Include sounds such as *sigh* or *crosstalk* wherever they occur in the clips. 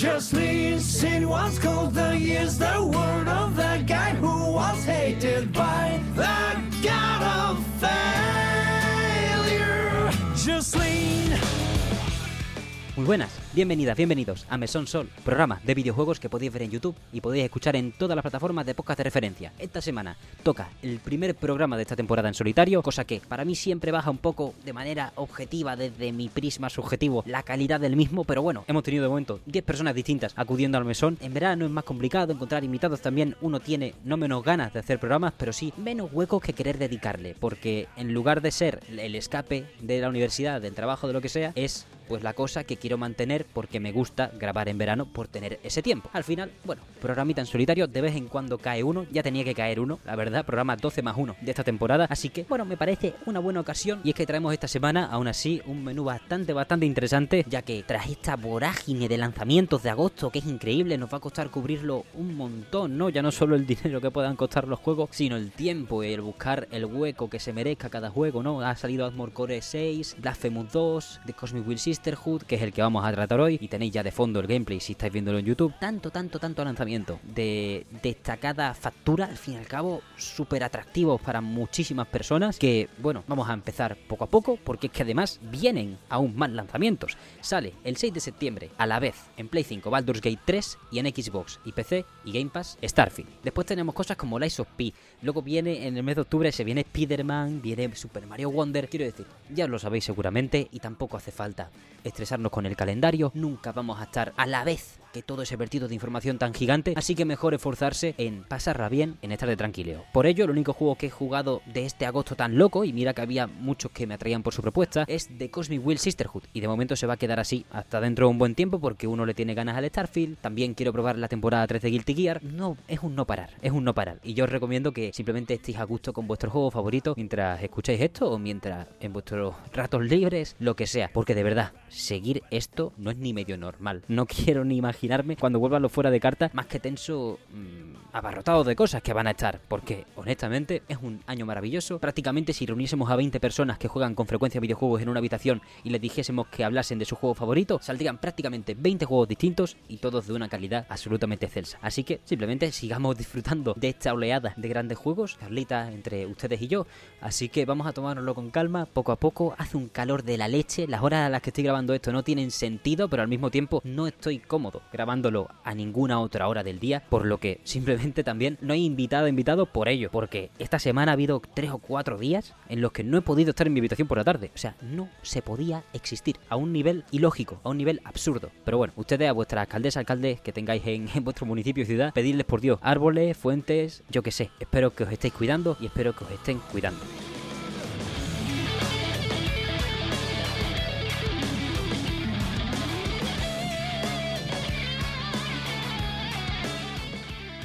Just listen what's called the years, the word of the guy who was hated by the god of failure. Just lean. Muy buenas, bienvenidas, bienvenidos a Mesón Sol, programa de videojuegos que podéis ver en YouTube y podéis escuchar en todas las plataformas de podcast de referencia. Esta semana toca el primer programa de esta temporada en solitario, cosa que para mí siempre baja un poco de manera objetiva desde mi prisma subjetivo la calidad del mismo, pero bueno, hemos tenido de momento 10 personas distintas acudiendo al mesón. En verano es más complicado encontrar invitados también, uno tiene no menos ganas de hacer programas, pero sí menos huecos que querer dedicarle, porque en lugar de ser el escape de la universidad, del trabajo, de lo que sea, es pues la cosa que quiero mantener porque me gusta grabar en verano por tener ese tiempo. Al final, bueno, programita en solitario, de vez en cuando cae uno, ya tenía que caer uno, la verdad, programa 12 más 1 de esta temporada, así que bueno, me parece una buena ocasión y es que traemos esta semana, aún así, un menú bastante, bastante interesante, ya que tras esta vorágine de lanzamientos de agosto, que es increíble, nos va a costar cubrirlo un montón, ¿no? Ya no solo el dinero que puedan costar los juegos, sino el tiempo y el buscar el hueco que se merezca cada juego, ¿no? Ha salido Armor Core 6, Blasphemous 2, The Cosmic Will Sisterhood, que es el que vamos a tratar hoy, y tenéis ya de fondo el gameplay si estáis viéndolo en YouTube. Tanto, tanto, tanto lanzamiento de destacada factura, al fin y al cabo, súper atractivos para muchísimas personas, que, bueno, vamos a empezar poco a poco, porque es que además vienen aún más lanzamientos. Sale el 6 de septiembre, a la vez, en Play 5, Baldur's Gate 3, y en Xbox y PC y Game Pass, Starfield. Después tenemos cosas como Lies of P. Luego viene en el mes de octubre, se viene Spider-Man, viene Super Mario Wonder. Quiero decir, ya lo sabéis seguramente, y tampoco hace falta estresarnos con el calendario. Nunca vamos a estar a la vez que todo ese vertido de información tan gigante, así que mejor esforzarse en pasarla bien, en estar de tranquileo. Por ello, el único juego que he jugado de este agosto tan loco, y mira que había muchos que me atraían por su propuesta, es The Cosmic Will Sisterhood, y de momento se va a quedar así hasta dentro de un buen tiempo porque uno le tiene ganas al Starfield, también quiero probar la temporada 3 de Guilty Gear, no, es un no parar, es un no parar, y yo os recomiendo que simplemente estéis a gusto con vuestro juego favorito mientras escucháis esto o mientras en vuestros ratos libres, lo que sea, porque de verdad, seguir esto no es ni medio normal, no *laughs* quiero ni imaginar imaginarme cuando vuelvan los fuera de carta. Más que tenso mmm, abarrotado de cosas que van a estar porque honestamente es un año maravilloso. Prácticamente si reuniésemos a 20 personas que juegan con frecuencia videojuegos en una habitación y les dijésemos que hablasen de su juego favorito saldrían prácticamente 20 juegos distintos y todos de una calidad absolutamente excelsa así que simplemente sigamos disfrutando de esta oleada de grandes juegos Carlita entre ustedes y yo. Así que vamos a tomárnoslo con calma poco a poco. Hace un calor de la leche. Las horas a las que estoy grabando esto no tienen sentido pero al mismo tiempo no estoy cómodo grabándolo a ninguna otra hora del día, por lo que simplemente también no he invitado invitado por ello, porque esta semana ha habido tres o cuatro días en los que no he podido estar en mi habitación por la tarde, o sea, no se podía existir a un nivel ilógico, a un nivel absurdo. Pero bueno, ustedes a vuestras alcaldes, alcaldes que tengáis *laughs* en, vuestro municipio o ciudad, pedirles por Dios árboles, fuentes, yo que sé, espero que os estéis cuidando y espero que os estén cuidando.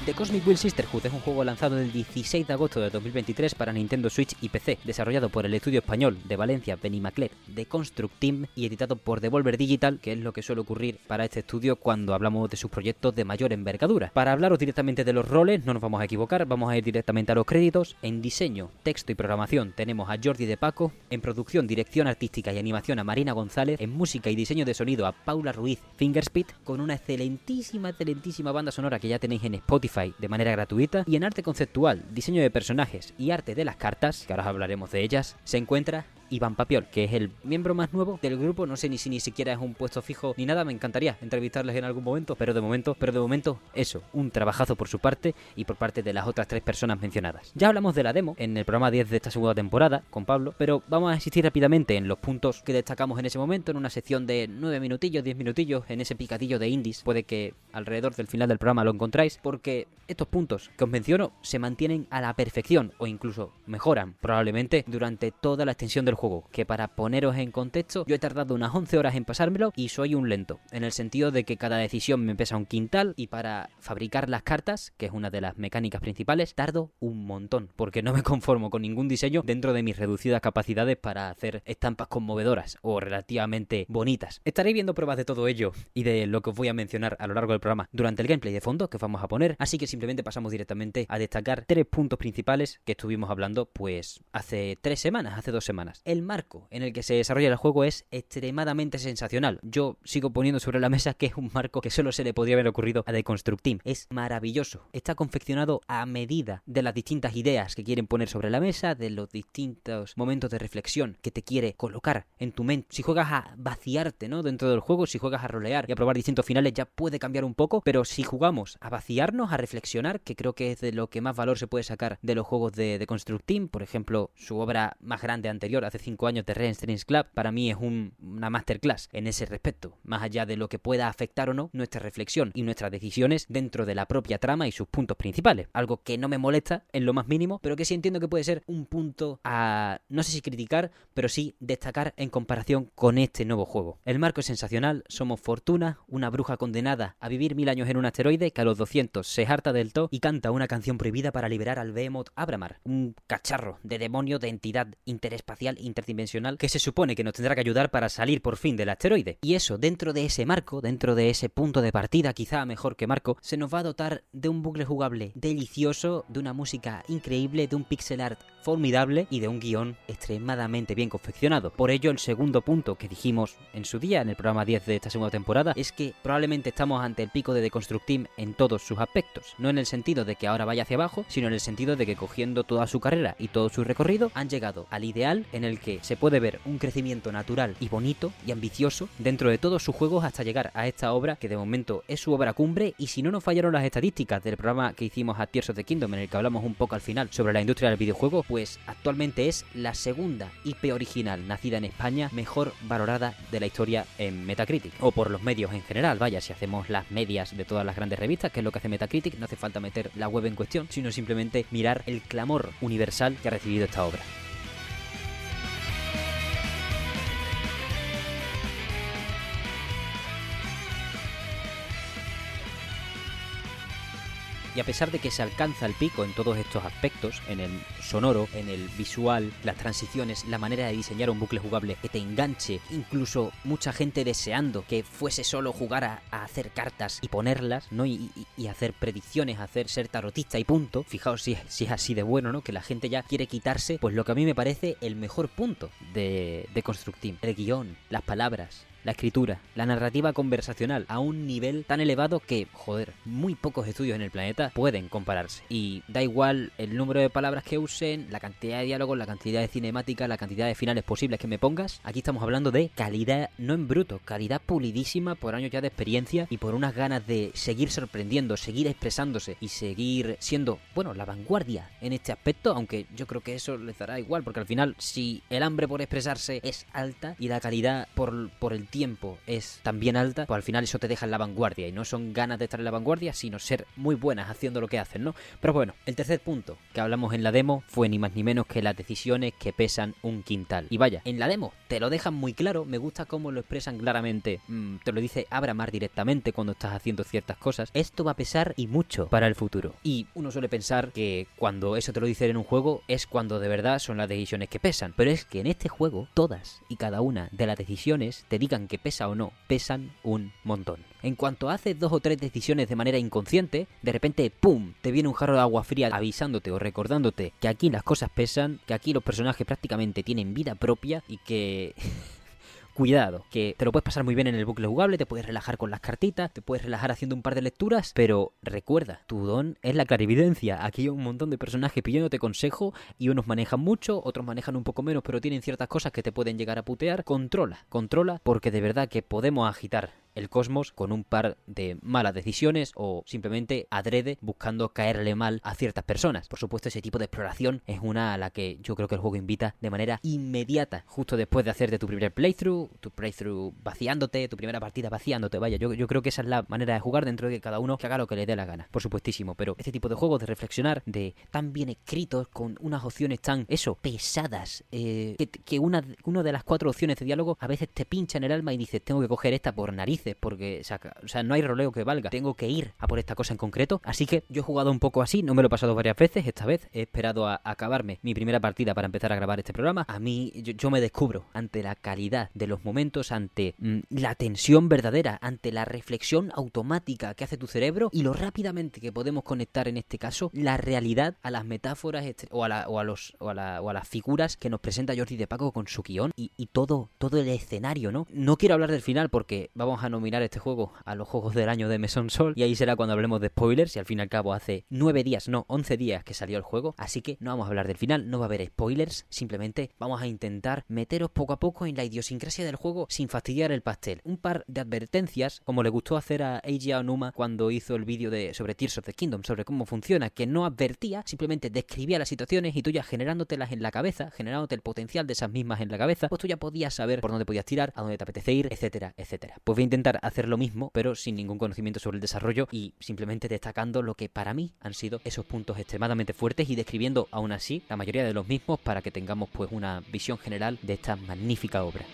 The Cosmic Will Sisterhood es un juego lanzado el 16 de agosto de 2023 para Nintendo Switch y PC, desarrollado por el estudio español de Valencia Benimaclet de Construct Team y editado por Devolver Digital, que es lo que suele ocurrir para este estudio cuando hablamos de sus proyectos de mayor envergadura. Para hablaros directamente de los roles, no nos vamos a equivocar, vamos a ir directamente a los créditos. En diseño, texto y programación tenemos a Jordi de Paco, en producción, dirección artística y animación a Marina González, en música y diseño de sonido a Paula Ruiz Fingerspit, con una excelentísima, excelentísima banda sonora que ya tenéis en Spotify de manera gratuita y en arte conceptual, diseño de personajes y arte de las cartas, que ahora hablaremos de ellas, se encuentra Iván Papiol, que es el miembro más nuevo del grupo. No sé ni si ni siquiera es un puesto fijo ni nada. Me encantaría entrevistarles en algún momento, pero de momento, pero de momento, eso, un trabajazo por su parte y por parte de las otras tres personas mencionadas. Ya hablamos de la demo en el programa 10 de esta segunda temporada con Pablo, pero vamos a insistir rápidamente en los puntos que destacamos en ese momento, en una sección de 9 minutillos, 10 minutillos, en ese picadillo de indies. Puede que alrededor del final del programa lo encontráis, porque estos puntos que os menciono se mantienen a la perfección o incluso mejoran probablemente durante toda la extensión del juego, que para poneros en contexto, yo he tardado unas 11 horas en pasármelo y soy un lento, en el sentido de que cada decisión me pesa un quintal y para fabricar las cartas, que es una de las mecánicas principales, tardo un montón, porque no me conformo con ningún diseño dentro de mis reducidas capacidades para hacer estampas conmovedoras o relativamente bonitas. Estaré viendo pruebas de todo ello y de lo que os voy a mencionar a lo largo del programa durante el gameplay de fondo que vamos a poner, así que simplemente pasamos directamente a destacar tres puntos principales que estuvimos hablando pues hace tres semanas, hace dos semanas. El marco en el que se desarrolla el juego es extremadamente sensacional. Yo sigo poniendo sobre la mesa que es un marco que solo se le podría haber ocurrido a The Construct Team. Es maravilloso. Está confeccionado a medida de las distintas ideas que quieren poner sobre la mesa, de los distintos momentos de reflexión que te quiere colocar en tu mente. Si juegas a vaciarte, ¿no? Dentro del juego, si juegas a rolear y a probar distintos finales, ya puede cambiar un poco. Pero si jugamos a vaciarnos, a reflexionar, que creo que es de lo que más valor se puede sacar de los juegos de, The Construct Team, por ejemplo, su obra más grande anterior, hace 5 años, de Ren Strings Club, para mí es una masterclass en ese respecto. Más allá de lo que pueda afectar o no nuestra reflexión y nuestras decisiones dentro de la propia trama y sus puntos principales. Algo que no me molesta en lo más mínimo, pero que sí entiendo que puede ser un punto a, no sé si criticar, pero sí destacar en comparación con este nuevo juego. El marco es sensacional, somos Fortuna, una bruja condenada a vivir mil años en un asteroide que a los 200 se harta del todo y canta una canción prohibida para liberar al Behemoth Abramar, un cacharro de demonio de entidad interespacial interdimensional que se supone que nos tendrá que ayudar para salir por fin del asteroide. Y eso, dentro de ese marco, dentro de ese punto de partida, quizá mejor que Marco, se nos va a dotar de un bucle jugable delicioso, de una música increíble, de un pixel art formidable y de un guion extremadamente bien confeccionado. Por ello, el segundo punto que dijimos en su día, en el programa 10 de esta segunda temporada, es que probablemente estamos ante el pico de Deconstruct Team en todos sus aspectos. No en el sentido de que ahora vaya hacia abajo, sino en el sentido de que cogiendo toda su carrera y todo su recorrido, han llegado al ideal en el que se puede ver un crecimiento natural y bonito y ambicioso dentro de todos sus juegos hasta llegar a esta obra que de momento es su obra cumbre y si no nos fallaron las estadísticas del programa que hicimos a Tears of the Kingdom en el que hablamos un poco al final sobre la industria del videojuego, pues actualmente es la segunda IP original nacida en España mejor valorada de la historia en Metacritic o por los medios en general, vaya, si hacemos las medias de todas las grandes revistas, que es lo que hace Metacritic, no hace falta meter la web en cuestión, sino simplemente mirar el clamor universal que ha recibido esta obra. Y a pesar de que se alcanza el pico en todos estos aspectos, en el sonoro, en el visual, las transiciones, la manera de diseñar un bucle jugable que te enganche, incluso mucha gente deseando que fuese solo jugar a, hacer cartas y ponerlas, ¿no? Y, hacer predicciones, hacer ser tarotista y punto. Fijaos si, es así de bueno, ¿no? Que la gente ya quiere quitarse, pues lo que a mí me parece el mejor punto de, de. El guion, las palabras, la escritura, la narrativa conversacional a un nivel tan elevado que, joder, muy pocos estudios en el planeta pueden compararse. Y da igual el número de palabras que usen, la cantidad de diálogos, la cantidad de cinemática, la cantidad de finales posibles que me pongas. Aquí estamos hablando de calidad, no en bruto, calidad pulidísima por años ya de experiencia y por unas ganas de seguir sorprendiendo, seguir expresándose y seguir siendo, bueno, la vanguardia en este aspecto, aunque yo creo que eso les dará igual, porque al final si el hambre por expresarse es alta y la calidad por, por el tiempo es también alta, pues al final eso te deja en la vanguardia. Y no son ganas de estar en la vanguardia, sino ser muy buenas haciendo lo que hacen, ¿no? Pero bueno, el tercer punto que hablamos en la demo fue ni más ni menos que las decisiones que pesan un quintal. Y vaya, en la demo te lo dejan muy claro, me gusta cómo lo expresan claramente, mm, te lo dice Abramar directamente cuando estás haciendo ciertas cosas. Esto va a pesar y mucho para el futuro. Y uno suele pensar que cuando eso te lo dicen en un juego es cuando de verdad son las decisiones que pesan. Pero es que en este juego todas y cada una de las decisiones te digan que pesa o no, pesan un montón. En cuanto haces dos o tres decisiones de manera inconsciente, de repente, ¡pum!, te viene un jarro de agua fría avisándote o recordándote que aquí las cosas pesan, que aquí los personajes prácticamente tienen vida propia y que... *laughs* cuidado, que te lo puedes pasar muy bien en el bucle jugable, te puedes relajar con las cartitas, te puedes relajar haciendo un par de lecturas, pero recuerda, tu don es la clarividencia. Aquí hay un montón de personajes pidiéndote consejo y unos manejan mucho, otros manejan un poco menos, pero tienen ciertas cosas que te pueden llegar a putear. Controla, controla, porque de verdad que podemos agitar el cosmos con un par de malas decisiones o simplemente adrede buscando caerle mal a ciertas personas. Por supuesto, ese tipo de exploración es una a la que yo creo que el juego invita de manera inmediata, justo después de hacerte tu primer playthrough, tu playthrough vaciándote, tu primera partida vaciándote. Vaya, yo, yo creo que esa es la manera de jugar dentro de que cada uno que haga lo que le dé la gana, por supuestísimo. Pero este tipo de juegos de reflexionar, de tan bien escritos, con unas opciones tan, eso, pesadas, eh, que, que una, una de las cuatro opciones de diálogo a veces te pincha en el alma y dices, tengo que coger esta por nariz porque o sea, no hay roleo que valga. Tengo que ir a por esta cosa en concreto. Así que yo he jugado un poco así, no me lo he pasado varias veces. Esta vez he esperado a acabarme mi primera partida para empezar a grabar este programa. A mí, yo, me descubro ante la calidad de los momentos, ante mm, la tensión verdadera, ante la reflexión automática que hace tu cerebro y lo rápidamente que podemos conectar en este caso la realidad a las metáforas o a, o a los, o a, las figuras que nos presenta Jordi de Paco con su guion y, todo, todo el escenario, ¿no? No quiero hablar del final porque vamos a nominar este juego a los juegos del año de Mesón Sol y ahí será cuando hablemos de spoilers y al fin y al cabo hace nueve días, no, once días que salió el juego, así que no vamos a hablar del final, no va a haber spoilers, simplemente vamos a intentar meteros poco a poco en la idiosincrasia del juego sin fastidiar el pastel. Un par de advertencias, como le gustó hacer a Eiji Aonuma cuando hizo el vídeo de sobre Tears of the Kingdom, sobre cómo funciona, que no advertía, simplemente describía las situaciones y tú ya generándotelas en la cabeza, generándote el potencial de esas mismas en la cabeza, pues tú ya podías saber por dónde podías tirar, a dónde te apetece ir, etcétera, etcétera. Pues voy a intentar hacer lo mismo, pero sin ningún conocimiento sobre el desarrollo y simplemente destacando lo que para mí han sido esos puntos extremadamente fuertes y describiendo aún así la mayoría de los mismos para que tengamos pues una visión general de esta magnífica obra.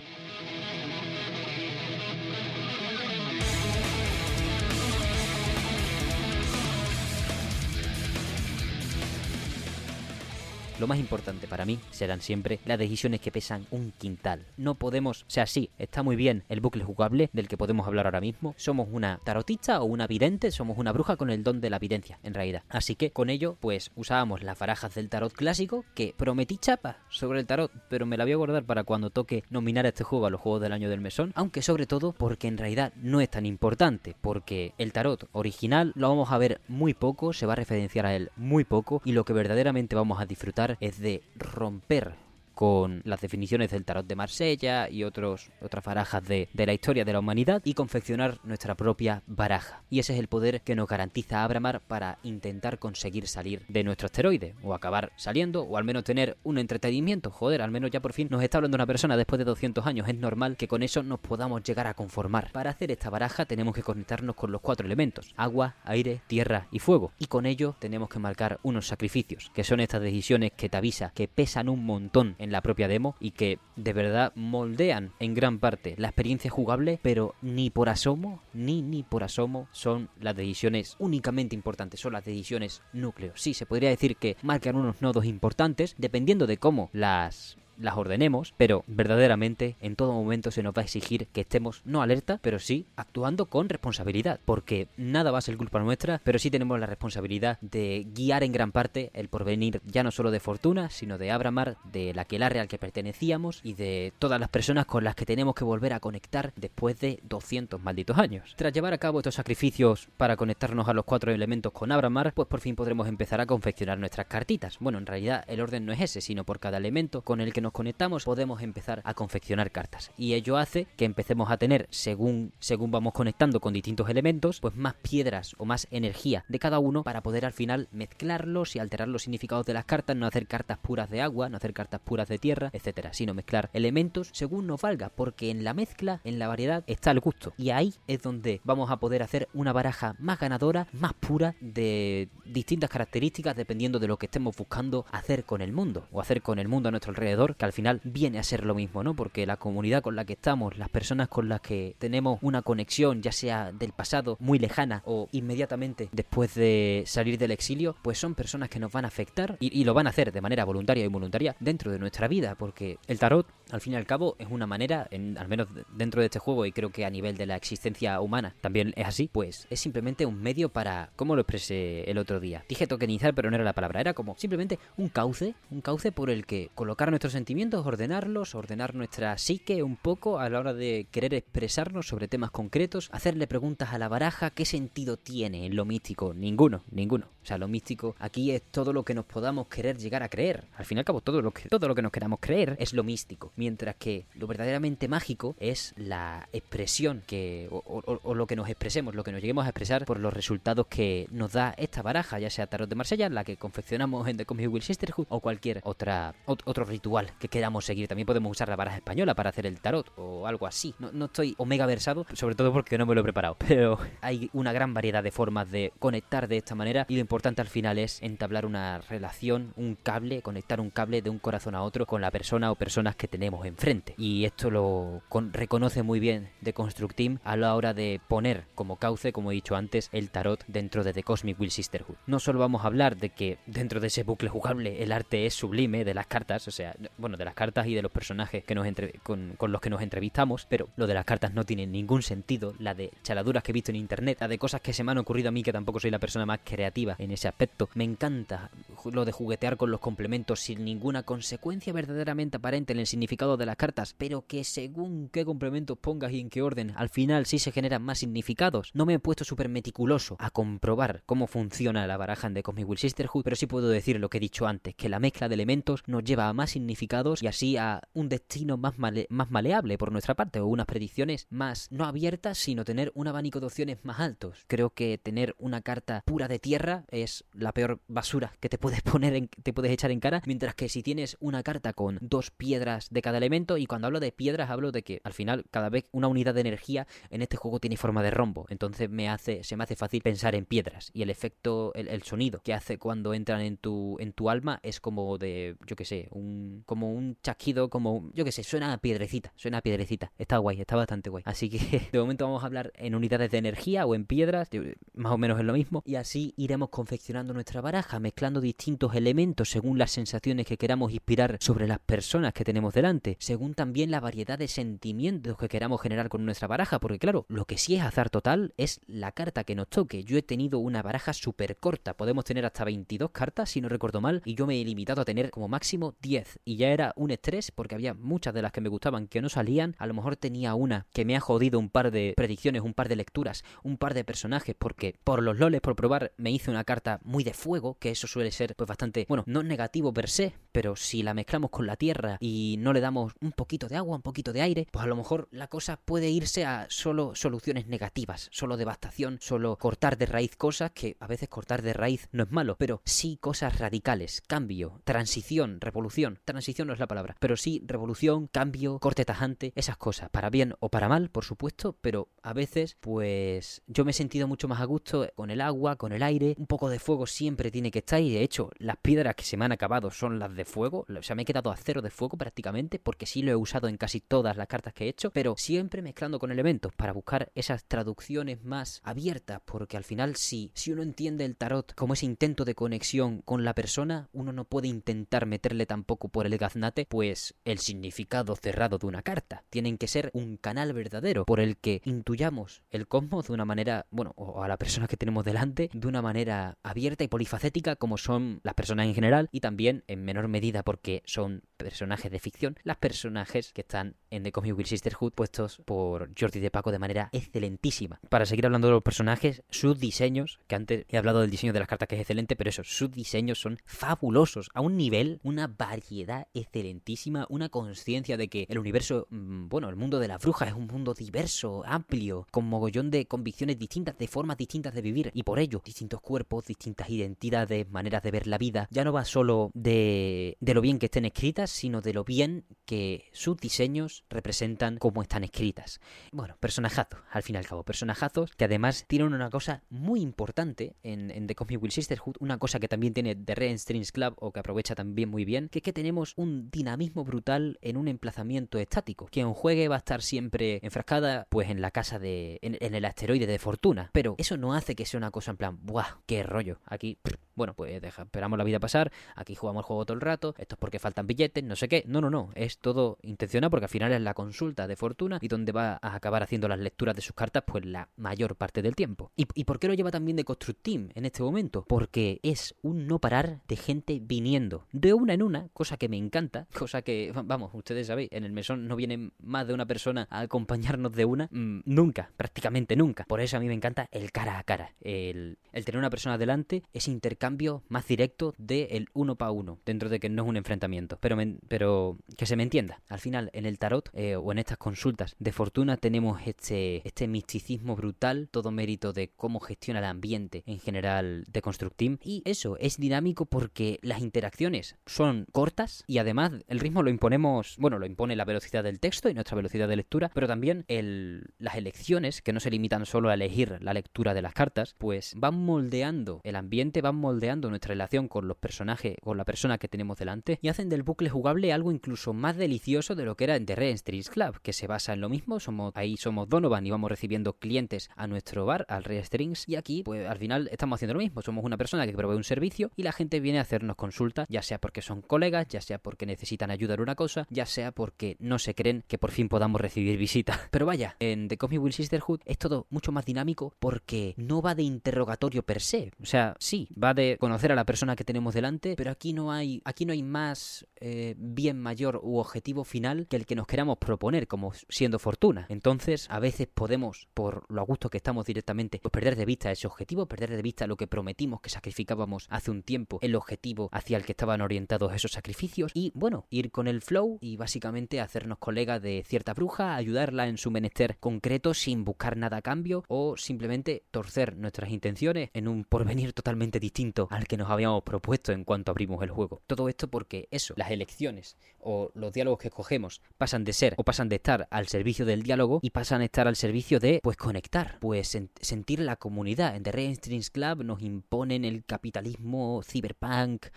Lo más importante para mí serán siempre las decisiones que pesan un quintal. No podemos, o sea, sí, está muy bien el bucle jugable del que podemos hablar ahora mismo. Somos una tarotista o una vidente, somos una bruja con el don de la videncia, en realidad. Así que con ello, pues usábamos las barajas del tarot clásico, que prometí chapa sobre el tarot, pero me la voy a guardar para cuando toque nominar este juego a los juegos del año del mesón, aunque sobre todo porque en realidad no es tan importante, porque el tarot original lo vamos a ver muy poco, se va a referenciar a él muy poco, y lo que verdaderamente vamos a disfrutar es de romper con las definiciones del tarot de Marsella y otros, otras barajas de, la historia de la humanidad y confeccionar nuestra propia baraja. Y ese es el poder que nos garantiza Abramar para intentar conseguir salir de nuestro asteroide, o acabar saliendo, o al menos tener un entretenimiento. Joder, al menos ya por fin nos está hablando una persona después de 200 años. Es normal que con eso nos podamos llegar a conformar. Para hacer esta baraja tenemos que conectarnos con los cuatro elementos, agua, aire, tierra y fuego. Y con ello tenemos que marcar unos sacrificios, que son estas decisiones que te avisa que pesan un montón en la propia demo y que de verdad moldean en gran parte la experiencia jugable, pero ni por asomo, ni ni por asomo son las decisiones únicamente importantes, son las decisiones núcleo. Sí, se podría decir que marcan unos nodos importantes dependiendo de cómo las las ordenemos, pero verdaderamente en todo momento se nos va a exigir que estemos no alerta, pero sí actuando con responsabilidad, porque nada va a ser culpa nuestra, pero sí tenemos la responsabilidad de guiar en gran parte el porvenir ya no solo de Fortuna, sino de Abramar, de la que al que pertenecíamos y de todas las personas con las que tenemos que volver a conectar después de 200 malditos años. Tras llevar a cabo estos sacrificios para conectarnos a los cuatro elementos con Abramar, pues por fin podremos empezar a confeccionar nuestras cartitas. Bueno, en realidad el orden no es ese, sino por cada elemento con el que nos conectamos podemos empezar a confeccionar cartas. Y ello hace que empecemos a tener, según, según vamos conectando con distintos elementos, pues más piedras o más energía de cada uno para poder al final mezclarlos y alterar los significados de las cartas, no hacer cartas puras de agua, no hacer cartas puras de tierra, etcétera, sino mezclar elementos según nos valga, porque en la mezcla, en la variedad, está el gusto. Y ahí es donde vamos a poder hacer una baraja más ganadora, más pura, de distintas características, dependiendo de lo que estemos buscando hacer con el mundo, o hacer con el mundo a nuestro alrededor, que al final viene a ser lo mismo, ¿no? Porque la comunidad con la que estamos, las personas con las que tenemos una conexión, ya sea del pasado muy lejana o inmediatamente después de salir del exilio, pues son personas que nos van a afectar y, lo van a hacer de manera voluntaria y involuntaria dentro de nuestra vida, porque el tarot, al fin y al cabo, es una manera, al menos dentro de este juego y creo que a nivel de la existencia humana también es así, pues es simplemente un medio para, ¿cómo lo expresé el otro día? Dije tokenizar, pero no era la palabra, era como simplemente un cauce, un cauce por el que colocar nuestros sentimientos ordenarlos, ordenar nuestra psique un poco a la hora de querer expresarnos sobre temas concretos, hacerle preguntas a la baraja, ¿qué sentido tiene en lo místico? Ninguno, ninguno. O sea, lo místico aquí es todo lo que nos podamos querer llegar a creer. Al fin y al cabo, todo lo que, todo lo que nos queramos creer es lo místico. Mientras que lo verdaderamente mágico es la expresión que, o, lo que nos expresemos, lo que nos lleguemos a expresar por los resultados que nos da esta baraja, ya sea Tarot de Marsella, la que confeccionamos en The Comic Will Sisterhood, o cualquier otra, otro ritual que queramos seguir. También podemos usar la baraja española para hacer el tarot o algo así. No, no estoy omega versado, sobre todo porque no me lo he preparado. *laughs* Pero hay una gran variedad de formas de conectar de esta manera y lo importante al final es entablar una relación, un cable, conectar un cable de un corazón a otro con la persona o personas que tenemos enfrente. Y esto lo reconoce muy bien The Construct Team a la hora de poner como cauce, como he dicho antes, el tarot dentro de The Cosmic Will Sisterhood. No solo vamos a hablar de que dentro de ese bucle jugable el arte es sublime de las cartas, o sea, bueno, de las cartas y de los personajes que nos con, con, los que nos entrevistamos, pero lo de las cartas no tiene ningún sentido, la de chaladuras que he visto en internet, la de cosas que se me han ocurrido a mí que tampoco soy la persona más creativa en ese aspecto. Me encanta lo de juguetear con los complementos sin ninguna consecuencia verdaderamente aparente en el significado de las cartas, pero que según qué complementos pongas y en qué orden, al final sí se generan más significados. No me he puesto súper meticuloso a comprobar cómo funciona la baraja de Cosmic Will Sisterhood, pero sí puedo decir lo que he dicho antes, que la mezcla de elementos nos lleva a más significados y así a un destino más, más maleable por nuestra parte, o unas predicciones más no abiertas, sino tener un abanico de opciones más altos. Creo que tener una carta pura de tierra es la peor basura que te puedes *laughs* poner en, te puedes echar en cara, mientras que si tienes una carta con dos piedras de cada elemento, y cuando hablo de piedras hablo de que al final cada vez una unidad de energía en este juego tiene forma de rombo, entonces me hace, se me hace fácil pensar en piedras, y el efecto, el, sonido que hace cuando entran en tu, en tu alma es como de, yo que sé, un, como un chasquido, como, yo que sé, suena a piedrecita, suena a piedrecita, está guay, está bastante guay, así que *laughs* de momento vamos a hablar en unidades de energía o en piedras, más o menos es lo mismo, y así iremos confeccionando nuestra baraja, mezclando distintos elementos según las sensaciones que queramos inspirar sobre las personas que tenemos delante, según también la variedad de sentimientos que queramos generar con nuestra baraja, porque claro, lo que sí es azar total es la carta que nos toque. Yo he tenido una baraja súper corta, podemos tener hasta 22 cartas si no recuerdo mal, y yo me he limitado a tener como máximo 10, y ya era un estrés porque había muchas de las que me gustaban que no salían, a lo mejor tenía una que me ha jodido un par de predicciones, un par de lecturas, un par de personajes, porque por los loles, por probar, me hice una carta muy de fuego, que eso suele ser pues bastante, bueno, no negativo per se, pero si la mezclamos con la tierra y no le damos un poquito de agua, un poquito de aire, pues a lo mejor la cosa puede irse a solo soluciones negativas, solo devastación, solo cortar de raíz cosas que a veces cortar de raíz no es malo, pero sí cosas radicales, cambio, transición, revolución. Transición no es la palabra, pero sí revolución, cambio, corte tajante, esas cosas, para bien o para mal, por supuesto, pero a veces pues yo me he sentido mucho más a gusto con el agua, con el aire, un poco de fuego siempre tiene que estar y de hecho las piedras que se me han acabado son las de fuego, o sea, me he quedado a cero de fuego prácticamente porque sí lo he usado en casi todas las cartas que he hecho, pero siempre mezclando con elementos para buscar esas traducciones más abiertas, porque al final si, si uno entiende el tarot como ese intento de conexión con la persona, uno no puede intentar meterle tampoco por el gaznate, pues el significado cerrado de una carta. Tienen que ser un canal verdadero por el que intuyamos el cosmos de una manera, bueno, o a la persona que tenemos delante, de una manera abierta y polifacética como son las personas en general y también en menor medida porque son personajes de ficción, las personajes que están en The Comic Will Sisterhood puestos por Jordi de Paco de manera excelentísima. Para seguir hablando de los personajes, sus diseños, que antes he hablado del diseño de las cartas que es excelente, pero eso, sus diseños son fabulosos, a un nivel, una variedad excelentísima, una conciencia de que el universo, mm, bueno, el mundo de las brujas es un mundo diverso, amplio, con mogollón de convicciones distintas, de formas distintas de vivir, y por ello, distintos cuerpos, distintas identidades, maneras de ver la vida, ya no va solo de, lo bien que estén escritas, sino de lo bien que sus diseños representan como están escritas. Bueno, personajazos, al fin y al cabo, personajazos que además tienen una cosa muy importante en, The Comic Will Sisterhood, una cosa que también tiene The Red Strings Club o que aprovecha también muy bien, que es que tenemos un dinamismo brutal en un emplazamiento estático. Quien juegue va a estar siempre enfrascada pues en la casa de... en, el asteroide de fortuna, pero eso no hace que sea una cosa en plan, ¡buah! ¡Qué rollo! Aquí bueno, pues deja, esperamos la vida pasar, aquí jugamos el juego todo el rato, esto es porque faltan billetes, no sé qué. No, no, no, es todo intencional porque al final es la consulta de fortuna y donde va a acabar haciendo las lecturas de sus cartas pues la mayor parte del tiempo. ¿Y, por qué lo lleva también de Construct Team en este momento? Porque es un no parar de gente viniendo de una en una, cosa que me encanta, cosa que, vamos, ustedes sabéis, en el mesón no viene más de una persona a acompañarnos de una, mm, nunca, prácticamente nunca. Por eso a mí me encanta el cara a cara, el, el tener una persona delante, ese intercambio más directo del uno para uno, dentro de que no es un enfrentamiento. Pero me, pero que se me entienda. Al final, en el tarot eh, o en estas consultas de fortuna tenemos este, este misticismo brutal, todo mérito de cómo gestiona el ambiente en general de Constructim. Y eso es dinámico porque las interacciones son cortas y además el ritmo lo imponemos, bueno, lo impone la velocidad del texto y nuestra velocidad de lectura, pero también el, las elecciones, que no se limitan solo a elegir la lectura de las cartas, pues van moldeando el ambiente, van moldeando nuestra relación con los personajes, con la persona que tenemos delante y hacen del bucle jugable algo incluso más delicioso de lo que era en The Red Strings Club, que se basa en lo mismo, somos ahí somos Donovan y vamos recibiendo clientes a nuestro bar, al Red Strings, y aquí pues al final estamos haciendo lo mismo, somos una persona que provee un servicio y la gente viene a hacernos consultas, ya sea porque son colegas, ya sea porque necesitan ayuda en una cosa, ya sea porque no se creen que por fin podamos recibir visitas. *laughs* Pero vaya, en The Coffee Will Sisterhood es todo mucho más dinámico porque no va de interrogatorio per se, o sea, sí, va de conocer a la persona que tenemos delante, pero aquí no hay, aquí no hay más eh, bien mayor u objetivo final que el que nos queramos proponer, como siendo fortuna. Entonces, a veces podemos, por lo a gusto que estamos directamente, pues perder de vista ese objetivo, perder de vista lo que prometimos que sacrificábamos hace un tiempo, el objetivo hacia el que estaban orientados esos sacrificios, y bueno, ir con el flow y básicamente hacernos colegas de cierta bruja, ayudarla en su menester concreto sin buscar nada a cambio, o simplemente torcer nuestras intenciones en un porvenir totalmente distinto al que nos habíamos propuesto en cuanto abrimos el juego. Todo esto porque eso, las elecciones o los diálogos que escogemos pasan de ser o pasan de estar al servicio del diálogo y pasan a estar al servicio de pues conectar, pues sentir la comunidad. En The Red Strings Club nos imponen el capitalismo cyberpunk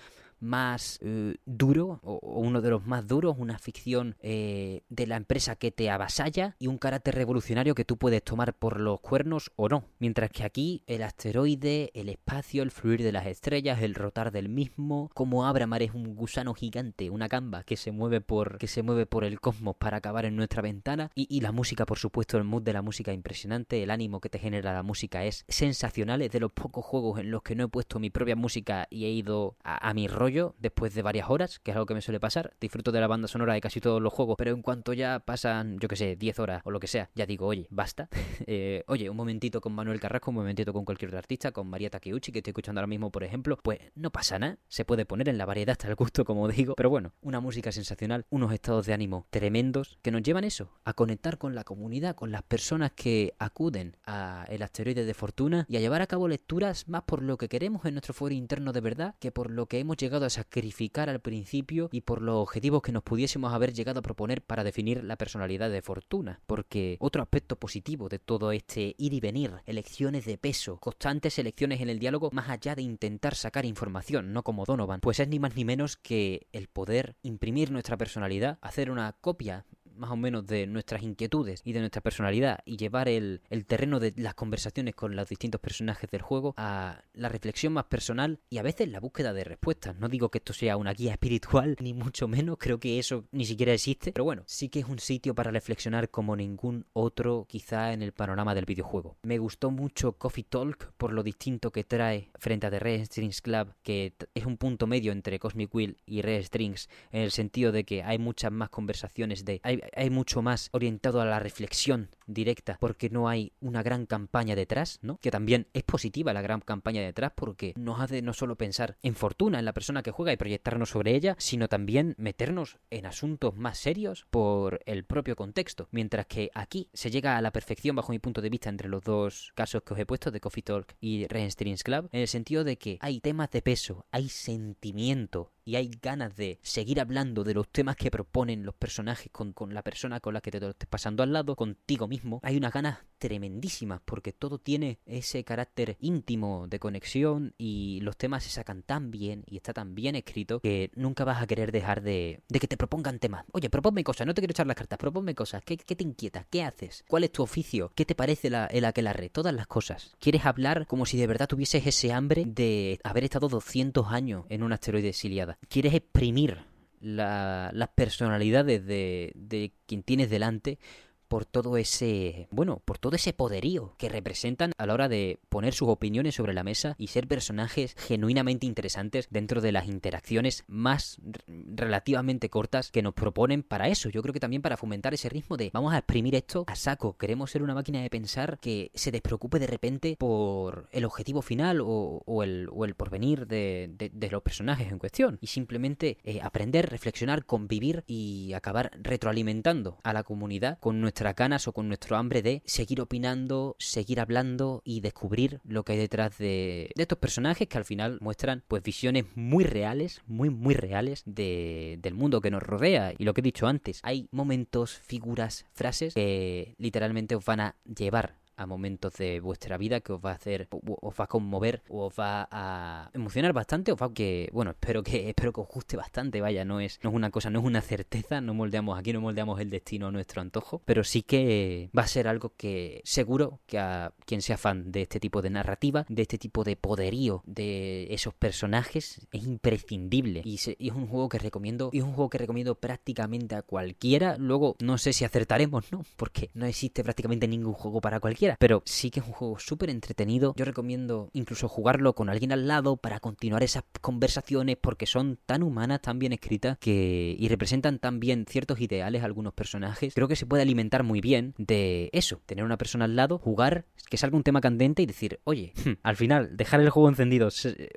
más eh, duro, o, uno de los más duros, una ficción eh, de la empresa que te avasalla y un carácter revolucionario que tú puedes tomar por los cuernos o no. Mientras que aquí el asteroide, el espacio, el fluir de las estrellas, el rotar del mismo, como Abramar es un gusano gigante, una gamba que se mueve por, que se mueve por el cosmos para acabar en nuestra ventana y, la música, por supuesto, el mood de la música impresionante, el ánimo que te genera la música es sensacional, es de los pocos juegos en los que no he puesto mi propia música y he ido a, a mi rollo después de varias horas, que es algo que me suele pasar. Disfruto de la banda sonora de casi todos los juegos, pero en cuanto ya pasan, yo que sé, 10 horas o lo que sea, ya digo, oye, basta. *laughs* Eh, oye, un momentito con Manuel Carrasco, un momentito con cualquier otro artista, con María Takeuchi, que estoy escuchando ahora mismo, por ejemplo, pues no pasa nada. Se puede poner en la variedad hasta el gusto, como *laughs* digo. Pero bueno, una música sensacional, unos estados de ánimo tremendos que nos llevan eso, a conectar con la comunidad, con las personas que acuden a el asteroide de fortuna y a llevar a cabo lecturas más por lo que queremos en nuestro foro interno de verdad que por lo que hemos llegado a sacrificar al principio y por los objetivos que nos pudiésemos haber llegado a proponer para definir la personalidad de Fortuna. Porque otro aspecto positivo de todo este ir y venir, elecciones de peso, constantes elecciones en el diálogo, más allá de intentar sacar información, no como Donovan, pues es ni más ni menos que el poder imprimir nuestra personalidad, hacer una copia más o menos de nuestras inquietudes y de nuestra personalidad y llevar el, el, terreno de las conversaciones con los distintos personajes del juego a la reflexión más personal y a veces la búsqueda de respuestas. No digo que esto sea una guía *laughs* espiritual, ni mucho menos, creo que eso ni siquiera existe, pero bueno, sí que es un sitio para reflexionar como ningún otro quizá en el panorama del videojuego. Me gustó mucho Coffee Talk por lo distinto que trae frente a The Red Strings Club, que es un punto medio entre Cosmic Wheel y Red Strings, en el sentido de que hay muchas más conversaciones de... hay mucho más orientado a la reflexión directa porque no hay una gran campaña detrás, ¿no? Que también es positiva la gran campaña detrás porque nos hace no solo pensar en fortuna, en la persona que juega y proyectarnos sobre ella, sino también meternos en asuntos más serios por el propio contexto. Mientras que aquí se llega a la perfección bajo mi punto de vista entre los dos casos que os he puesto de Coffee Talk y Ren Strings Club, en el sentido de que hay temas de peso, hay sentimiento, y hay ganas de seguir hablando de los temas que proponen los personajes con, con la persona con la que te lo estés pasando al lado, contigo mismo, hay unas ganas tremendísimas porque todo tiene ese carácter íntimo de conexión y los temas se sacan tan bien y está tan bien escrito que nunca vas a querer dejar de, que te propongan temas. Oye, proponme cosas, no te quiero echar las cartas, proponme cosas. ¿Qué, qué te inquieta? ¿Qué haces? ¿Cuál es tu oficio? ¿Qué te parece la, el aquelarre? Todas las cosas. ¿Quieres hablar como si de verdad tuvieses ese hambre de haber estado 200 años en un asteroide exiliada? ¿Quieres exprimir la, las personalidades de, de quien tienes delante por todo ese, bueno, por todo ese poderío que representan a la hora de poner sus opiniones sobre la mesa y ser personajes genuinamente interesantes dentro de las interacciones más relativamente cortas que nos proponen para eso. Yo creo que también para fomentar ese ritmo de vamos a exprimir esto a saco. Queremos ser una máquina de pensar que se despreocupe de repente por el objetivo final o, el, o el, porvenir de, los personajes en cuestión. Y simplemente eh, aprender, reflexionar, convivir y acabar retroalimentando a la comunidad con nuestras ganas o con nuestro hambre de seguir opinando, seguir hablando y descubrir lo que hay detrás de, de estos personajes que al final muestran pues visiones muy reales, muy muy reales de, del mundo que nos rodea. Y lo que he dicho antes, hay momentos, figuras, frases que literalmente os van a llevar a momentos de vuestra vida que os va a hacer, os va a conmover, o os va a emocionar bastante, os va a que, bueno, espero que, *laughs* espero que os guste bastante, vaya, no es, no es una cosa, no es una certeza, no moldeamos, aquí no moldeamos el destino a nuestro antojo, pero sí que va a ser algo que seguro que a quien sea fan de este tipo de narrativa, de este tipo de poderío de esos personajes, es imprescindible. Y, y es un juego que recomiendo, y es un juego que recomiendo prácticamente a cualquiera. Luego, no sé si acertaremos, ¿no? Porque no existe prácticamente ningún juego para cualquiera pero sí que es un juego súper entretenido. Yo recomiendo incluso jugarlo con alguien al lado para continuar esas conversaciones porque son tan humanas, tan bien escritas que y representan tan bien ciertos ideales algunos personajes. Creo que se puede alimentar muy bien de eso, tener una persona al lado, jugar, que salga un tema candente y decir, oye, *laughs* al final dejar el juego encendido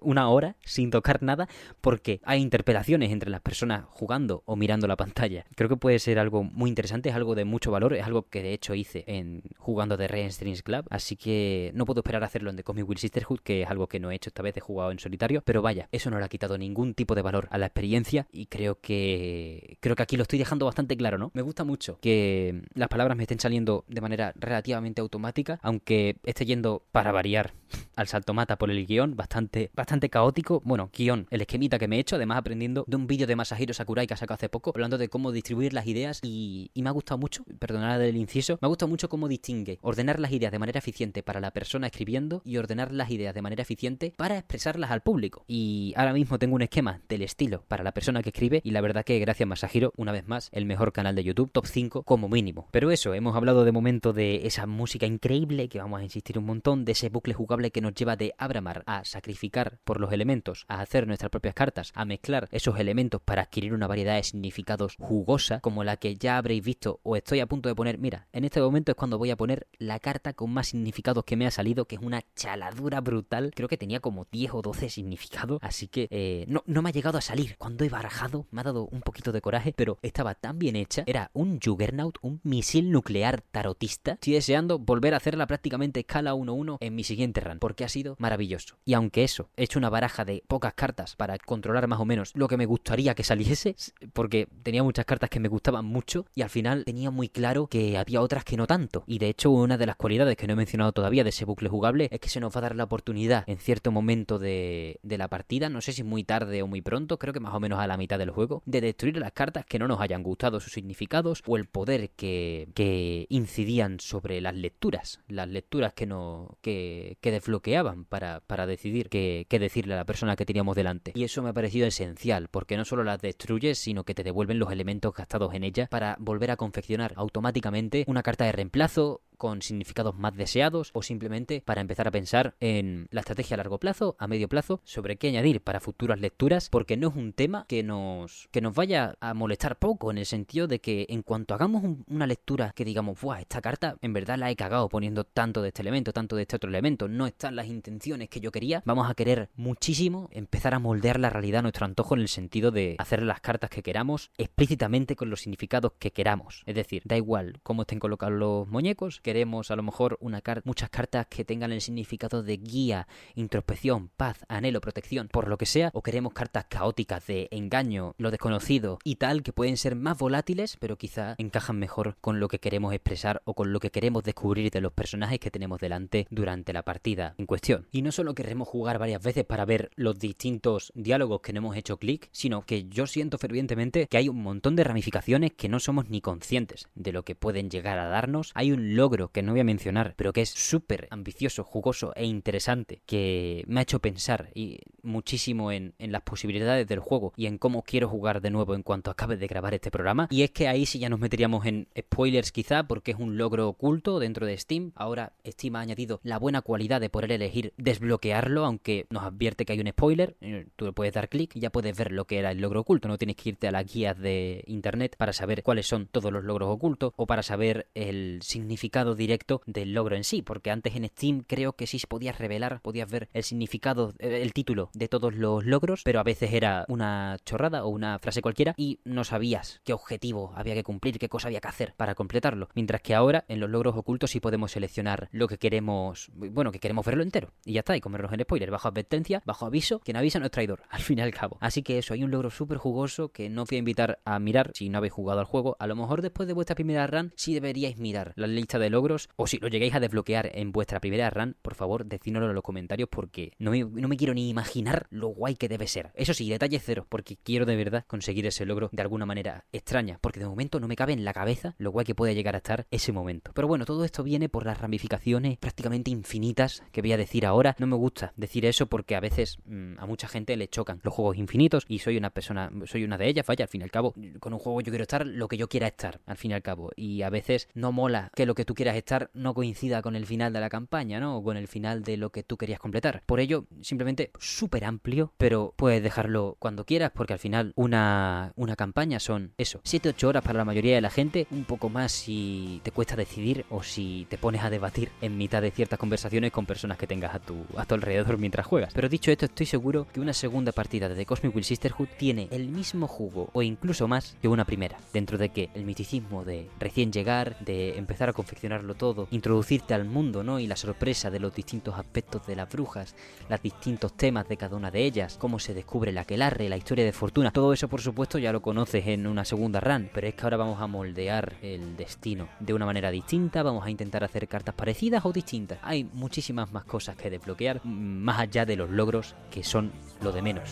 una hora sin tocar nada porque hay interpelaciones entre las personas jugando o mirando la pantalla. Creo que puede ser algo muy interesante, es algo de mucho valor, es algo que de hecho hice en jugando de Rens Strings Club, así que no puedo esperar a hacerlo en The Comic Will Sisterhood, que es algo que no he hecho esta vez, he jugado en solitario, pero vaya, eso no le ha quitado ningún tipo de valor a la experiencia y creo que creo que aquí lo estoy dejando bastante claro, ¿no? Me gusta mucho que las palabras me estén saliendo de manera relativamente automática, aunque esté yendo para variar *laughs* al saltomata por el guion, bastante, bastante caótico. Bueno, guion, el esquemita que me he hecho, además aprendiendo de un vídeo de Masahiro Sakurai que ha sacado hace poco, hablando de cómo distribuir las ideas y, y me ha gustado mucho, perdonad el inciso, me ha gustado mucho cómo distingue ordenar las ideas de manera eficiente para la persona escribiendo y ordenar las ideas de manera eficiente para expresarlas al público. Y ahora mismo tengo un esquema del estilo para la persona que escribe y la verdad que gracias Masahiro, una vez más, el mejor canal de YouTube, top 5 como mínimo. Pero eso, hemos hablado de momento de esa música increíble que vamos a insistir un montón, de ese bucle jugable que nos lleva de Abramar a sacrificar por los elementos, a hacer nuestras propias cartas, a mezclar esos elementos para adquirir una variedad de significados jugosa como la que ya habréis visto o estoy a punto de poner. Mira, en este momento es cuando voy a poner la carta con más significados que me ha salido, que es una chaladura brutal. Creo que tenía como 10 o 12 significados, así que eh, no, no me ha llegado a salir. Cuando he barajado, me ha dado un poquito de coraje, pero estaba tan bien hecha. Era un Juggernaut, un misil nuclear tarotista. Estoy deseando volver a hacerla prácticamente escala 1-1 en mi siguiente run, porque ha sido maravilloso. Y aunque eso, he hecho una baraja de pocas cartas para controlar más o menos lo que me gustaría que saliese, porque tenía muchas cartas que me gustaban mucho y al final tenía muy claro que había otras que no tanto. Y de hecho, una de las que no he mencionado todavía de ese bucle jugable es que se nos va a dar la oportunidad en cierto momento de, de la partida, no sé si muy tarde o muy pronto, creo que más o menos a la mitad del juego, de destruir las cartas que no nos hayan gustado sus significados o el poder que, que incidían sobre las lecturas, las lecturas que, no, que, que desbloqueaban para, para decidir qué, qué decirle a la persona que teníamos delante. Y eso me ha parecido esencial, porque no solo las destruyes, sino que te devuelven los elementos gastados en ellas para volver a confeccionar automáticamente una carta de reemplazo con significados más deseados o simplemente para empezar a pensar en la estrategia a largo plazo, a medio plazo, sobre qué añadir para futuras lecturas, porque no es un tema que nos, que nos vaya a molestar poco, en el sentido de que en cuanto hagamos una lectura que digamos, ¡buah! Esta carta en verdad la he cagado poniendo tanto de este elemento, tanto de este otro elemento, no están las intenciones que yo quería, vamos a querer muchísimo empezar a moldear la realidad a nuestro antojo en el sentido de hacer las cartas que queramos explícitamente con los significados que queramos. Es decir, da igual cómo estén colocados los muñecos, queremos a lo mejor muchas cartas que tengan el significado de guía, introspección, paz, anhelo, protección, por lo que sea, o queremos cartas caóticas de engaño, lo desconocido y tal, que pueden ser más volátiles, pero quizá encajan mejor con lo que queremos expresar o con lo que queremos descubrir de los personajes que tenemos delante durante la partida en cuestión. Y no solo queremos jugar varias veces para ver los distintos diálogos que no hemos hecho clic, sino que yo siento fervientemente que hay un montón de ramificaciones que no somos ni conscientes de lo que pueden llegar a darnos. Hay un logro que no voy a mencionar, pero que es súper ambicioso, jugoso e interesante, que me ha hecho pensar y muchísimo en, en las posibilidades del juego y en cómo quiero jugar de nuevo en cuanto acabe de grabar este programa. Y es que ahí sí ya nos meteríamos en spoilers quizá, porque es un logro oculto dentro de Steam. Ahora Steam ha añadido la buena cualidad de poder elegir desbloquearlo, aunque nos advierte que hay un spoiler. Eh, tú le puedes dar clic y ya puedes ver lo que era el logro oculto. No tienes que irte a las guías de internet para saber cuáles son todos los logros ocultos o para saber el significado directo del logro en sí. Porque antes en Steam creo que sí podías revelar, podías ver el significado, eh, el título de todos los logros, pero a veces era una chorrada o una frase cualquiera y no sabías qué objetivo había que cumplir, qué cosa había que hacer para completarlo. Mientras que ahora en los logros ocultos sí podemos seleccionar lo que queremos, bueno, que queremos verlo entero. Y ya está, y comernos en spoiler, bajo advertencia, bajo aviso, quien avisa no es traidor, *laughs* al fin y al cabo. Así que eso, hay un logro súper jugoso que no os voy a invitar a mirar si no habéis jugado al juego. A lo mejor después de vuestra primera run sí deberíais mirar la lista de logros o si lo llegáis a desbloquear en vuestra primera run, por favor, decídnoslo en los comentarios porque no me, no me quiero ni imaginar lo guay que debe ser. Eso sí, detalle cero, porque quiero de verdad conseguir ese logro de alguna manera extraña, porque de momento no me cabe en la cabeza lo guay que puede llegar a estar ese momento. Pero bueno, todo esto viene por las ramificaciones prácticamente infinitas que voy a decir ahora. No me gusta decir eso porque a veces mm, a mucha gente le chocan los juegos infinitos y soy una persona, soy una de ellas, vaya, al fin y al cabo, con un juego yo quiero estar lo que yo quiera estar, al fin y al cabo. Y a veces no mola que lo que tú quieras estar no coincida con el final de la campaña, ¿no? O con el final de lo que tú querías completar. Por ello, simplemente súper amplio, pero puedes dejarlo cuando quieras porque al final una, una campaña son eso, 7-8 horas para la mayoría de la gente, un poco más si te cuesta decidir o si te pones a debatir en mitad de ciertas conversaciones con personas que tengas a tu, a tu alrededor *laughs* mientras juegas. Pero dicho esto, estoy seguro que una segunda partida de The Cosmic Will Sisterhood tiene el mismo jugo o incluso más que una primera, dentro de que el miticismo de recién llegar, de empezar a confeccionarlo todo, introducirte al mundo, ¿no? Y la sorpresa de los distintos aspectos de las brujas, los distintos temas de cada una de ellas, cómo se descubre la aquelarre, la historia de Fortuna, todo eso por supuesto ya lo conoces en una segunda run, pero es que ahora vamos a moldear el destino de una manera distinta, vamos a intentar hacer cartas parecidas o distintas. Hay muchísimas más cosas que desbloquear, más allá de los logros que son lo de menos.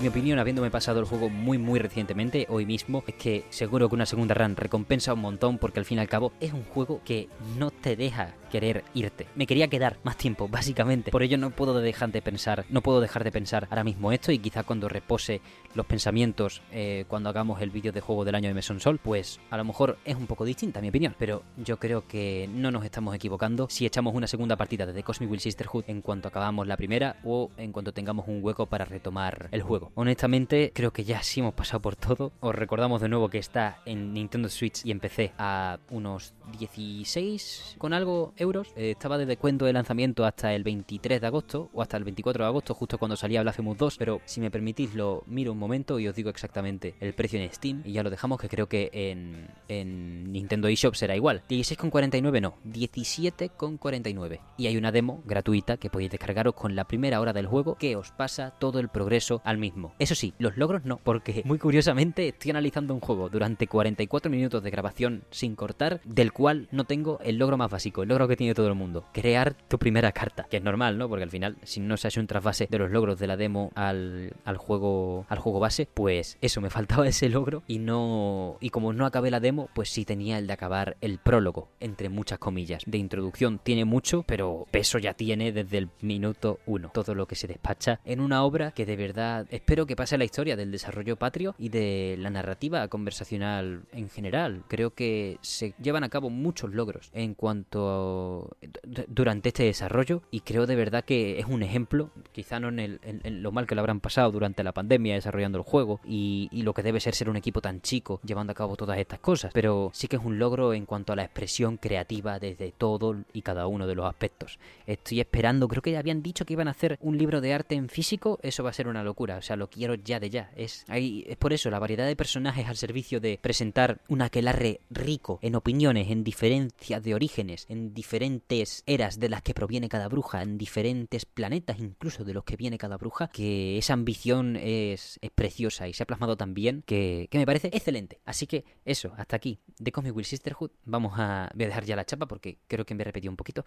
Mi opinión, habiéndome pasado el juego muy muy recientemente, hoy mismo, es que seguro que una segunda run recompensa un montón porque al fin y al cabo es un juego que no te deja querer irte. Me quería quedar más tiempo, *laughs* básicamente. Por ello no puedo dejar de pensar, no puedo dejar de pensar ahora mismo esto y quizá cuando repose los pensamientos eh, cuando hagamos el vídeo de juego del año de Meson Sol, pues a lo mejor es un poco distinta mi opinión. Pero yo creo que no nos estamos equivocando si echamos una segunda partida de The Cosmic Will Sisterhood en cuanto acabamos la primera o en cuanto tengamos un hueco para retomar el juego. Honestamente, creo que ya sí hemos pasado por todo. Os recordamos de nuevo que está en Nintendo Switch y en PC a unos 16 con algo euros. Eh, estaba de descuento de lanzamiento hasta el 23 de agosto o hasta el 24 de agosto, justo cuando salía Blasphemous 2. Pero si me permitís, lo miro un momento y os digo exactamente el precio en Steam. Y ya lo dejamos, que creo que en, en Nintendo eShop será igual. 16,49 no, 17,49. Y hay una demo gratuita que podéis descargaros con la primera hora del juego que os pasa todo el progreso al mismo. Eso sí, los logros no, porque *laughs* muy curiosamente estoy analizando un juego durante 44 minutos de grabación sin cortar, del cual no tengo el logro más básico, el logro que tiene todo el mundo. Crear tu primera carta, que es normal, ¿no? Porque al final, si no se hace un trasvase de los logros de la demo al, al juego al juego base, pues eso, me *laughs* faltaba ese logro y no... Y como no acabé la demo, pues sí tenía el de acabar el prólogo, entre muchas comillas. De introducción tiene mucho, pero peso ya tiene desde el minuto uno. Todo lo que se despacha en una obra que de verdad espero que pase a la historia del desarrollo patrio y de la narrativa conversacional en general. Creo que se llevan a cabo muchos logros en cuanto d- durante este desarrollo y creo de verdad que es un ejemplo, quizá no en, el- lo mal que lo habrán pasado durante la pandemia desarrollando el juego y, lo que debe ser ser un equipo tan chico llevando a cabo todas estas cosas, pero sí que es un logro en cuanto a la expresión creativa desde todo y cada uno de los aspectos. Estoy esperando, creo que habían dicho que iban a hacer un libro de arte en físico, eso va a ser una locura, lo quiero ya de ya. Es, ahí, es por eso la variedad de personajes al servicio de presentar un aquelarre rico en opiniones, en diferencias de orígenes, en diferentes eras de las que proviene cada bruja, en diferentes planetas incluso de los que viene cada bruja, que esa ambición es, es preciosa y se ha plasmado tan bien que, que me parece excelente. Así que eso, hasta aquí, de Comic Will Sisterhood, vamos a, voy a dejar ya la chapa porque creo que me he repetido un poquito.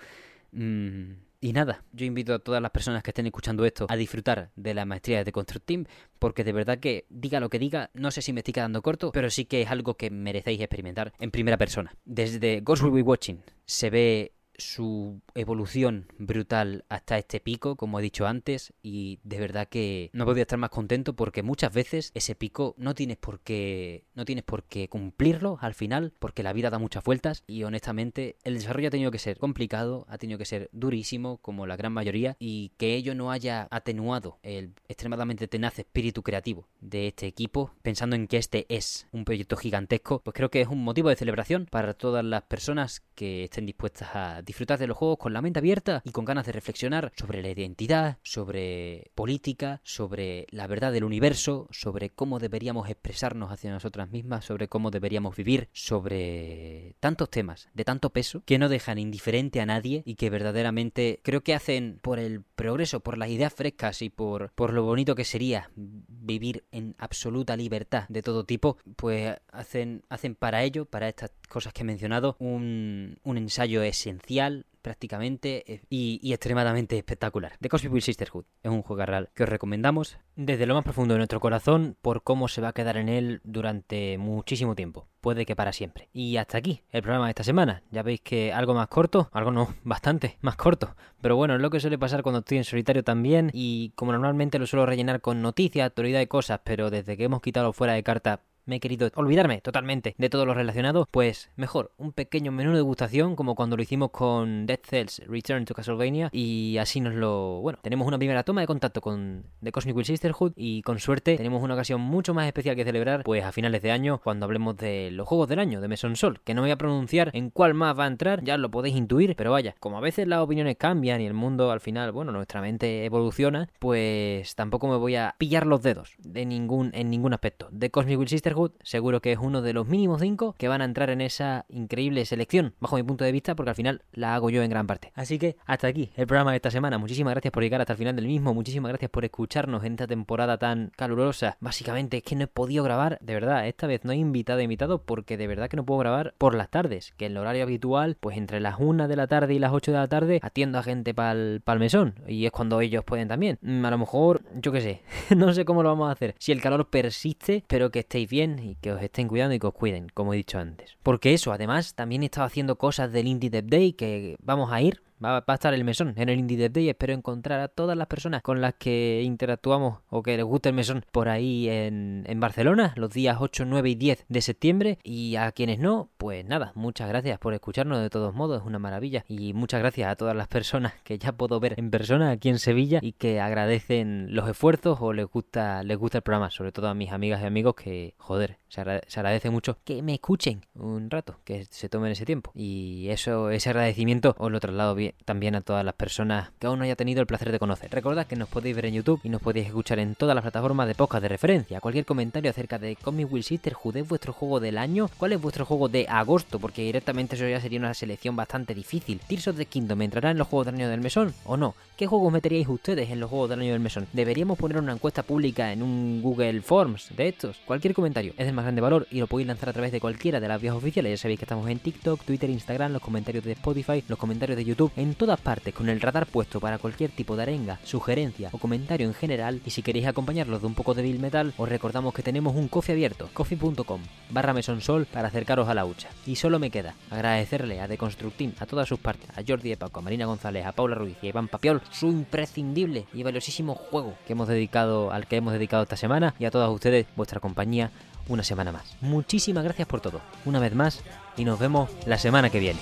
Mm, y nada, yo invito a todas las personas que estén escuchando esto a disfrutar de la maestría de Construct Team, porque de verdad que diga lo que diga, no sé si me estoy quedando corto, pero sí que es algo que merecéis experimentar en primera persona. Desde Ghost Will Be Watching se ve su evolución brutal hasta este pico, como he dicho antes, y de verdad que no podía estar más contento porque muchas veces ese pico no tienes por qué no tienes por qué cumplirlo al final, porque la vida da muchas vueltas y honestamente el desarrollo ha tenido que ser complicado, ha tenido que ser durísimo como la gran mayoría y que ello no haya atenuado el extremadamente tenaz espíritu creativo de este equipo, pensando en que este es un proyecto gigantesco, pues creo que es un motivo de celebración para todas las personas que estén dispuestas a disfrutar de los juegos con la mente abierta y con ganas de reflexionar sobre la identidad, sobre política, sobre la verdad del universo, sobre cómo deberíamos expresarnos hacia nosotras mismas, sobre cómo deberíamos vivir, sobre tantos temas de tanto peso que no dejan indiferente a nadie y que verdaderamente creo que hacen por el progreso, por las ideas frescas y por, por lo bonito que sería vivir en absoluta libertad de todo tipo, pues hacen, hacen para ello, para estas cosas que he mencionado, un, ensayo esencial prácticamente eh, y, extremadamente espectacular. The Cosmic Will Sisterhood es un juego real que os recomendamos desde lo más profundo de nuestro corazón por cómo se va a quedar en él durante muchísimo tiempo. Puede que para siempre. Y hasta aquí el programa de esta semana. Ya veis que algo más corto, algo no, *laughs* bastante más corto. Pero bueno, es lo que suele pasar cuando estoy en solitario también. Y como normalmente lo suelo rellenar con noticias, actualidad y cosas, pero desde que hemos quitado fuera de carta me he querido olvidarme totalmente de todo lo relacionado, pues mejor, un pequeño menú de degustación como cuando lo hicimos con Dead Cells Return to Castlevania y así nos lo... bueno, tenemos una primera toma de contacto con The Cosmic Will Sisterhood y con suerte tenemos una ocasión mucho más especial que celebrar pues a finales de año cuando hablemos de los juegos del año de Meson Sol, que no voy a pronunciar en cuál más va a entrar, ya lo podéis intuir, pero vaya, como a veces las opiniones cambian y el mundo al final, bueno, nuestra mente evoluciona, pues tampoco me voy a pillar los dedos de ningún, en ningún aspecto. The Cosmic Will Sisterhood seguro que es uno de los mínimos cinco que van a entrar en esa increíble selección, bajo mi punto de vista, porque al final la hago yo en gran parte. Así que hasta aquí el programa de esta semana. Muchísimas gracias por llegar hasta el final del mismo. Muchísimas gracias por escucharnos en esta temporada tan calurosa. Básicamente es que no he podido grabar, de verdad, esta vez no he invitado a invitado porque de verdad que no puedo grabar por las tardes, que en el horario habitual, pues entre las 1 de la tarde y las 8 de la tarde, atiendo a gente para el mesón. Y es cuando ellos pueden también. Mm, a lo mejor, yo qué sé, *laughs* no sé cómo lo vamos a hacer. Si el calor persiste, espero que estéis bien y que os estén cuidando y que os cuiden, como he dicho antes. Porque eso, además, también he estado haciendo cosas del Indie Dev Day que vamos a ir Va, a estar el mesón en el Indie Dev Day. Espero encontrar a todas las personas con las que interactuamos o que les guste el mesón por ahí en, en, Barcelona, los días 8, 9 y 10 de septiembre. Y a quienes no, pues nada, muchas gracias por escucharnos de todos modos, es una maravilla. Y muchas gracias a todas las personas que ya puedo ver en persona aquí en Sevilla y que agradecen los esfuerzos o les gusta, les gusta el programa, sobre todo a mis amigas y amigos que, joder, se, agradece mucho que me escuchen un rato, que se tomen ese tiempo. Y eso, ese agradecimiento os lo traslado bien también a todas las personas que aún no haya tenido el placer de conocer. Recordad que nos podéis ver en YouTube y nos podéis escuchar en todas las plataformas de podcast de referencia. Cualquier comentario acerca de Comic Will Sisterhood es vuestro juego del año, cuál es vuestro juego de agosto, porque directamente eso ya sería una selección bastante difícil. Tears of the Kingdom entrará en los juegos del año del mesón o no? ¿Qué juegos meteríais ustedes en los juegos del año del mesón? ¿Deberíamos poner una encuesta pública en un Google Forms de estos? Cualquier comentario es del más grande valor y lo podéis lanzar a través de cualquiera de las vías oficiales. Ya sabéis que estamos en TikTok, Twitter, Instagram, los comentarios de Spotify, los comentarios de YouTube, todas partes con el radar puesto para cualquier tipo de arenga, sugerencia o comentario en general. Y si queréis acompañarlos de un poco de Bill Metal, os recordamos que tenemos un coffee abierto, coffee.com barra mesonsol para acercaros a la hucha. Y solo me queda agradecerle a Deconstructin, a todas sus partes, a Jordi de Paco, a Marina González, a Paula Ruiz y a Iván Papiol, su imprescindible y valiosísimo juego que hemos dedicado, al que hemos dedicado esta semana y a todos ustedes vuestra compañía una semana más. Muchísimas gracias por todo, una vez más, y nos vemos la semana que viene.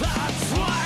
That's why.